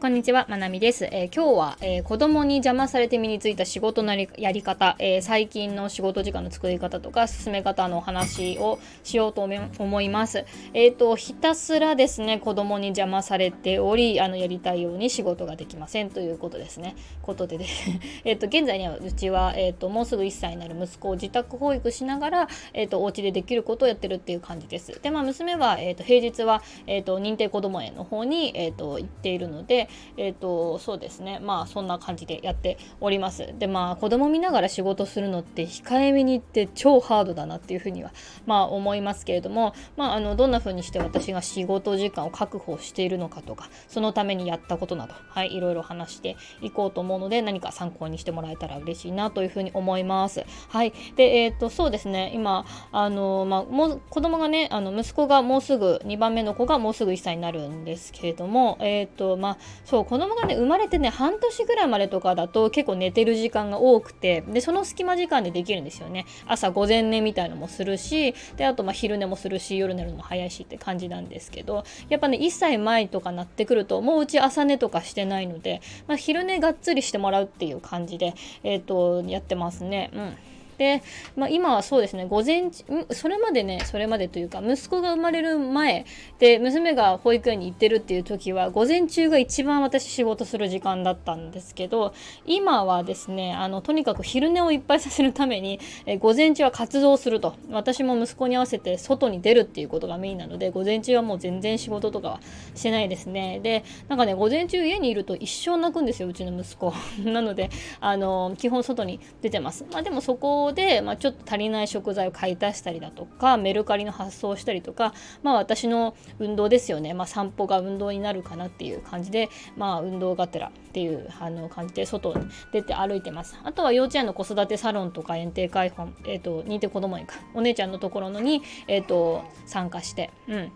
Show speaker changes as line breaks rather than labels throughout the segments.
こんにちは、まなみです。えー、今日は、えー、子供に邪魔されて身についた仕事のやり方、えー、最近の仕事時間の作り方とか進め方のお話をしようと思います。えっ、と、ひたすらですね、子供に邪魔されており、あの、やりたいように仕事ができませんということですね。ことでです、えっと、現在にはうちは、えっと、もうすぐ1歳になる息子を自宅保育しながら、えっと、お家でできることをやってるっていう感じです。で、まあ、娘は、えっと、平日は、えっと、認定こども園の方に、えっと、行っているので、えっ、ー、とそうですね。まあそんな感じでやっております。でまあ子供見ながら仕事するのって控えめに言って超ハードだなっていうふうにはまあ思いますけれどもまああのどんな風にして私が仕事時間を確保しているのかとかそのためにやったことなどはいいろいろ話していこうと思うので何か参考にしてもらえたら嬉しいなというふうに思います。はい。でえっ、ー、とそうですね。今あのまあもう子供がねあの息子がもうすぐ2番目の子がもうすぐ1歳になるんですけれどもえっ、ー、とまあそう子供がね生まれてね半年ぐらいまでとかだと結構寝てる時間が多くてでその隙間時間でできるんですよね朝午前寝みたいのもするしであとま昼寝もするし夜寝るのも早いしって感じなんですけどやっぱね1歳前とかなってくるともううち朝寝とかしてないので、まあ、昼寝がっつりしてもらうっていう感じで、えーとやってますね。うんで、まあ、今はそうですね午前それまでねそれまでというか息子が生まれる前で娘が保育園に行ってるっていう時は午前中が一番私仕事する時間だったんですけど今はですねあのとにかく昼寝をいっぱいさせるためにえ午前中は活動すると。私も息子に合わせて外に出るっていうことがメインなので午前中はもう全然仕事とかはしてないですね。でなんかね午前中家にいると一生泣くんですようちの息子。なのであの基本外に出てます。まあでもそこで、まあ、ちょっと足りない食材を買い足したりだとかメルカリの発送したりとか、まあ、私の運動ですよね、まあ、散歩が運動になるかなっていう感じで、まあ、運動がてらっていうあの感じで外に出て歩いてます。あとは幼稚園の子育てサロンとか園庭開放、えーと、認定こども園か。お姉ちゃんのところのに、えーと参加して、うん。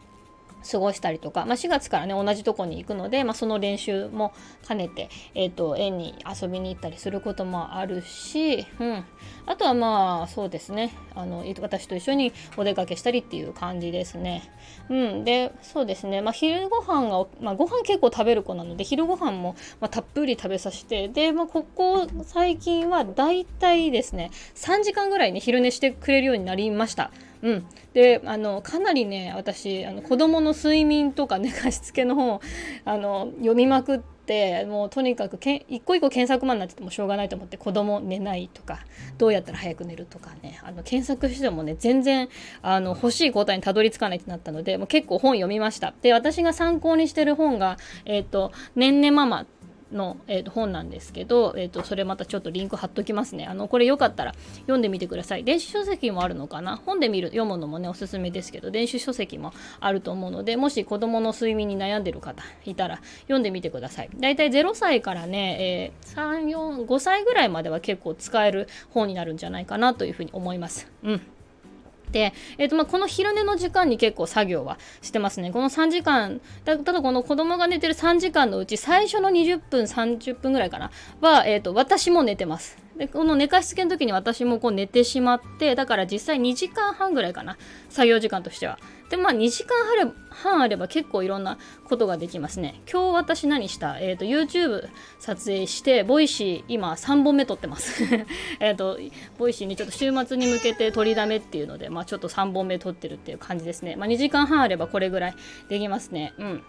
過ごしたりとか、まあ、4月からね同じとこに行くので、まあ、その練習も兼ねて、えーと、園に遊びに行ったりすることもあるし、うん、あとはまあそうですねあの私と一緒にお出かけしたりっていう感じですね。うん、でそうですね、まあ、昼ご飯が、まあ、ご飯結構食べる子なので昼ご飯も、まあ、たっぷり食べさせてで、まあ、ここ最近はだいたいですね3時間ぐらいね昼寝してくれるようになりました。うん、であのかなりね私あの子供の睡眠とか寝かしつけの本あの読みまくってもうとにかくけ一個一個検索マンになっててもしょうがないと思って子供寝ないとかどうやったら早く寝るとかねあの検索してもね全然あの欲しい答えにたどり着かないってなったのでもう結構本読みました。で私が参考にしてる本が「えーと、ねんねママ」の、えー、と本なんですけど、えー、とそれまたちょっとリンク貼っときますね。あのこれよかったら読んでみてください。電子書籍もあるのかな？本で見る読むのもねおすすめですけど電子書籍もあると思うのでもし子供の睡眠に悩んでる方いたら読んでみてください。だいたい0歳からね、えー、3、4、5歳ぐらいまでは結構使える本になるんじゃないかなというふうに思います。うん。で、えーとまあ、この昼寝の時間に結構作業はしてますね。この3時間、ただこの子供が寝てる3時間のうち最初の20分、30分ぐらいかな、は、えーと私も寝てます。でこの寝かしつけの時に私もこう寝てしまってだから実際2時間半ぐらいかな。作業時間としては。でまあ2時間半あれば結構いろんなことができますね。今日私何した？えっ、ー、と YouTube 撮影して Voicy 今3本目撮ってます。えっと Voicy にちょっと週末に向けて撮りだめっていうのでまあちょっと3本目撮ってるっていう感じですね。まあ2時間半あればこれぐらいできますね。うん。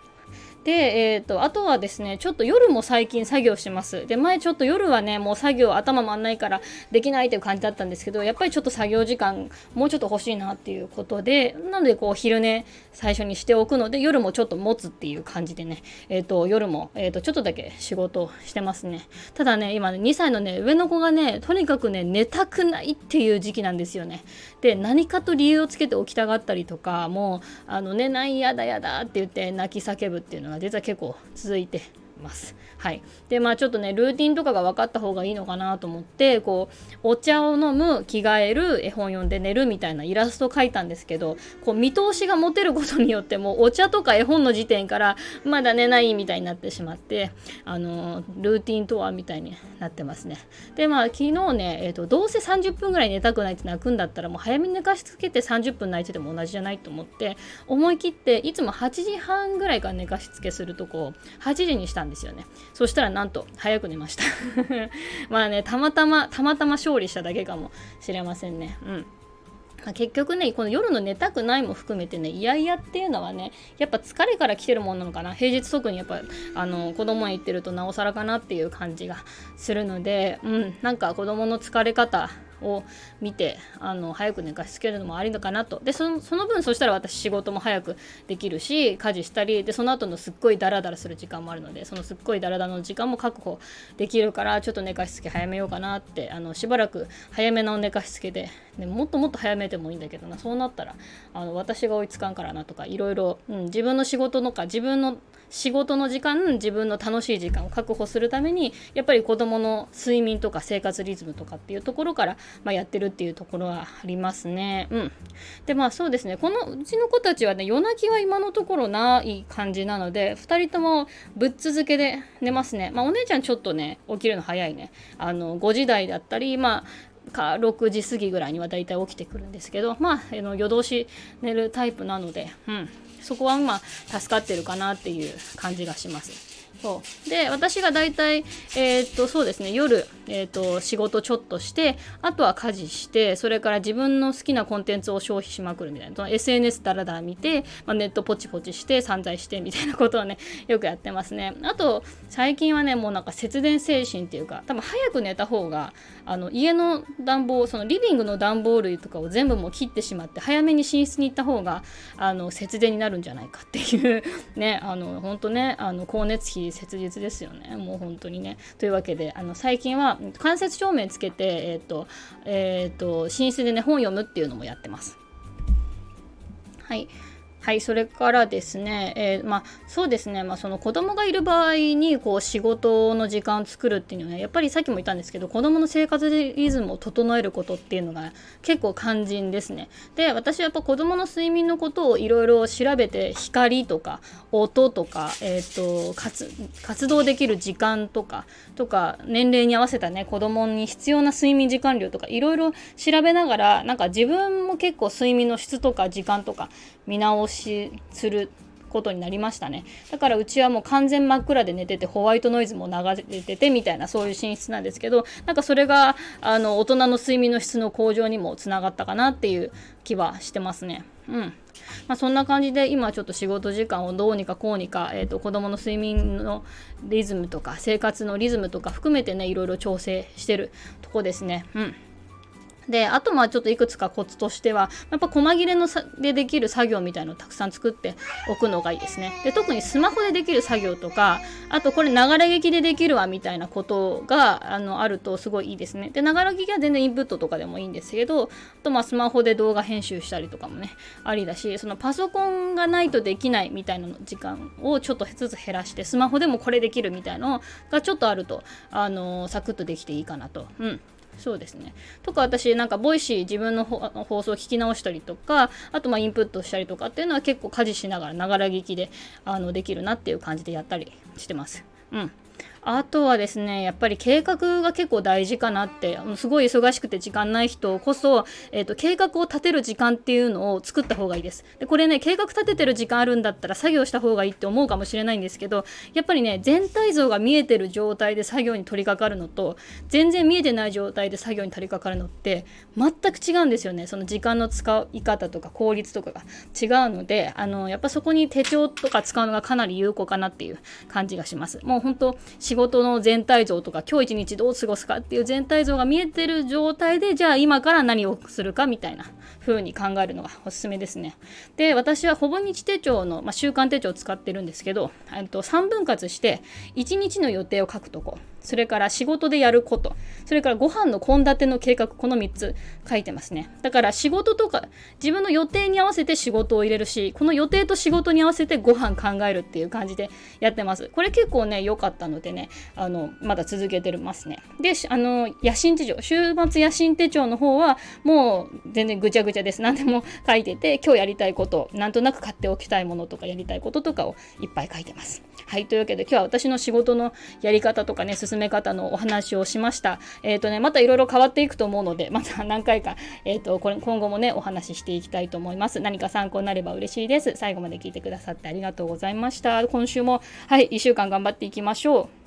で、えーと、あとはですねちょっと夜も最近作業します。で前ちょっと夜はねもう作業頭回んないからできないという感じだったんですけどやっぱりちょっと作業時間もうちょっと欲しいなっていうことでなのでこう昼寝最初にしておくので夜もちょっと持つっていう感じでね、えーと、夜も、えーと、ちょっとだけ仕事してますね。ただね今ね2歳のね上の子がねとにかくね寝たくないっていう時期なんですよね。で何かと理由をつけて起きたがったりとかもうあの寝ないやだやだって言って泣き叫ぶっていうのが実は結構続いてます。はい。で、まあちょっとね、ルーティンとかが分かった方がいいのかなと思って、こう、お茶を飲む、着替える、絵本読んで寝るみたいなイラストを描いたんですけど、こう、見通しが持てることによっても、お茶とか絵本の時点から、まだ寝ないみたいになってしまって、あのルーティンとはみたいになってますね。で、まあ昨日ね、え、ー、と、どうせ30分ぐらい寝たくないって泣くんだったら、もう早めに寝かしつけて30分泣いてても同じじゃないと思って、思い切って、いつも8時半ぐらいから寝かしつけするとこう、8時にしたんんですよね。そしたらなんと早く寝ました。まあねたまたまたまたま勝利しただけかもしれませんね。うん。結局ねこの夜の寝たくないも含めてねいやいやっていうのはねやっぱ疲れから来てるもんなのかな。平日特にやっぱあの子供へ行ってるとなおさらかなっていう感じがするのでうん。なんか子供の疲れ方を見てあの早く寝かしつけるのもありのかなと。でそのその分そしたら私仕事も早くできるし家事したりでその後のすっごいダラダラする時間もあるのでそのすっごいダラダラの時間も確保できるからちょっと寝かしつけ早めようかなってあのしばらく早めの寝かしつけででもっともっと早めてもいいんだけどな。そうなったらあの私が追いつかんからなとかいろいろ自分の仕事のか自分の仕事の時間自分の楽しい時間を確保するためにやっぱり子どもの睡眠とか生活リズムとかっていうところから、まあ、やってるっていうところはありますね。うん、でまあそうですねこのうちの子たちはね夜泣きは今のところない感じなので2人ともぶっ続けで寝ますね。まあ、お姉ちゃんちょっとね起きるの早いね。あの5時台だったりまあか6時過ぎぐらいにはだいたい起きてくるんですけどまああの夜通し寝るタイプなので、うん、そこはまあ助かってるかなっていう感じがします。そうで私が大体、えー、っとそうですね夜、えー、っと仕事ちょっとしてあとは家事してそれから自分の好きなコンテンツを消費しまくるみたいな。その SNS だらだら見て、まあ、ネットポチポチして散財してみたいなことをね よくやってますね。あと最近はねもうなんか節電精神っていうか多分早く寝た方があの家の暖房そのリビングの暖房類とかを全部もう切ってしまって早めに寝室に行った方があの節電になるんじゃないかっていう ねあの本当ねあの光熱費切実ですよね。もう本当にね。というわけであの最近は間接照明つけてえっ、ー、とえっ、ー、と寝室でね本読むっていうのもやってます。はい。はい、それからですね、えー、まあ、そうですね、まあ、その子供がいる場合にこう仕事の時間を作るっていうのは、やっぱりさっきも言ったんですけど、子供の生活リズムを整えることっていうのが結構肝心ですね。で、私はやっぱ子供の睡眠のことをいろいろ調べて、光とか音とか、え、ー、と活、活動できる時間とか、とか、年齢に合わせたね、子供に必要な睡眠時間量とか、いろいろ調べながら、なんか自分も結構睡眠の質とか時間とか見直ししすることになりましたね。だからうちはもう完全真っ暗で寝ててホワイトノイズも流れててみたいなそういう寝室なんですけどなんかそれがあの大人の睡眠の質の向上にもつながったかなっていう気はしてますね。うん。まあ、そんな感じで今ちょっと仕事時間をどうにかこうにか、えーと、子どもの睡眠のリズムとか生活のリズムとか含めてねいろいろ調整してるとこですね。うん。で、あとまあちょっといくつかコツとしては、やっぱ細切れのでできる作業みたいのをたくさん作っておくのがいいですね。で、特にスマホでできる作業とか、あとこれながら劇でできるわみたいなことがあのあるとすごいいいですね。で、ながら劇は全然インプットとかでもいいんですけど、あとまあスマホで動画編集したりとかもね、ありだし、そのパソコンがないとできないみたいなの時間をちょっとずつ減らして、スマホでもこれできるみたいなのがちょっとあると、あのサクッとできていいかなと。うん。そうですね。とか私なんか Voicy 自分の放送を聞き直したりとかあとまあインプットしたりとかっていうのは結構家事しながらながら聞きであのできるなっていう感じでやったりしてます。うん。あとはですね、やっぱり計画が結構大事かなって、すごい忙しくて時間ない人こそ、えっ、ー、と、計画を立てる時間っていうのを作った方がいいです。で、これね、計画立ててる時間あるんだったら作業した方がいいって思うかもしれないんですけど、やっぱりね、全体像が見えてる状態で作業に取り掛かるのと、全然見えてない状態で作業に取り掛かるのって、全く違うんですよね。その時間の使い方とか効率とかが違うので、あの、やっぱそこに手帳とか使うのがかなり有効かなっていう感じがします。もう本当仕事の全体像とか今日一日どう過ごすかっていう全体像が見えてる状態でじゃあ今から何をするかみたいな。風に考えるのがおすすめですね。で私はほぼ日手帳の、まあ、週間手帳を使ってるんですけどと3分割して1日の予定を書くとこそれから仕事でやること、それからご飯の献立の計画、この3つ書いてますね。だから仕事とか、自分の予定に合わせて仕事を入れるし、この予定と仕事に合わせてご飯考えるっていう感じでやってます。これ結構ね、良かったのでね、あの、まだ続けてますね。で、あの、野心手帳、週末野心手帳の方は、もう全然ぐちゃぐちゃです。何でも書いてて今日やりたいことなんとなく買っておきたいものとかやりたいこととかをいっぱい書いてます。はいというわけで今日は私の仕事のやり方とかね進め方のお話をしました。えっ、ー、とねまたいろいろ変わっていくと思うのでまた何回かえっ、ー、とこれ今後もねお話ししていきたいと思います。何か参考になれば嬉しいです。最後まで聞いてくださってありがとうございました。今週もはい1週間頑張っていきましょう。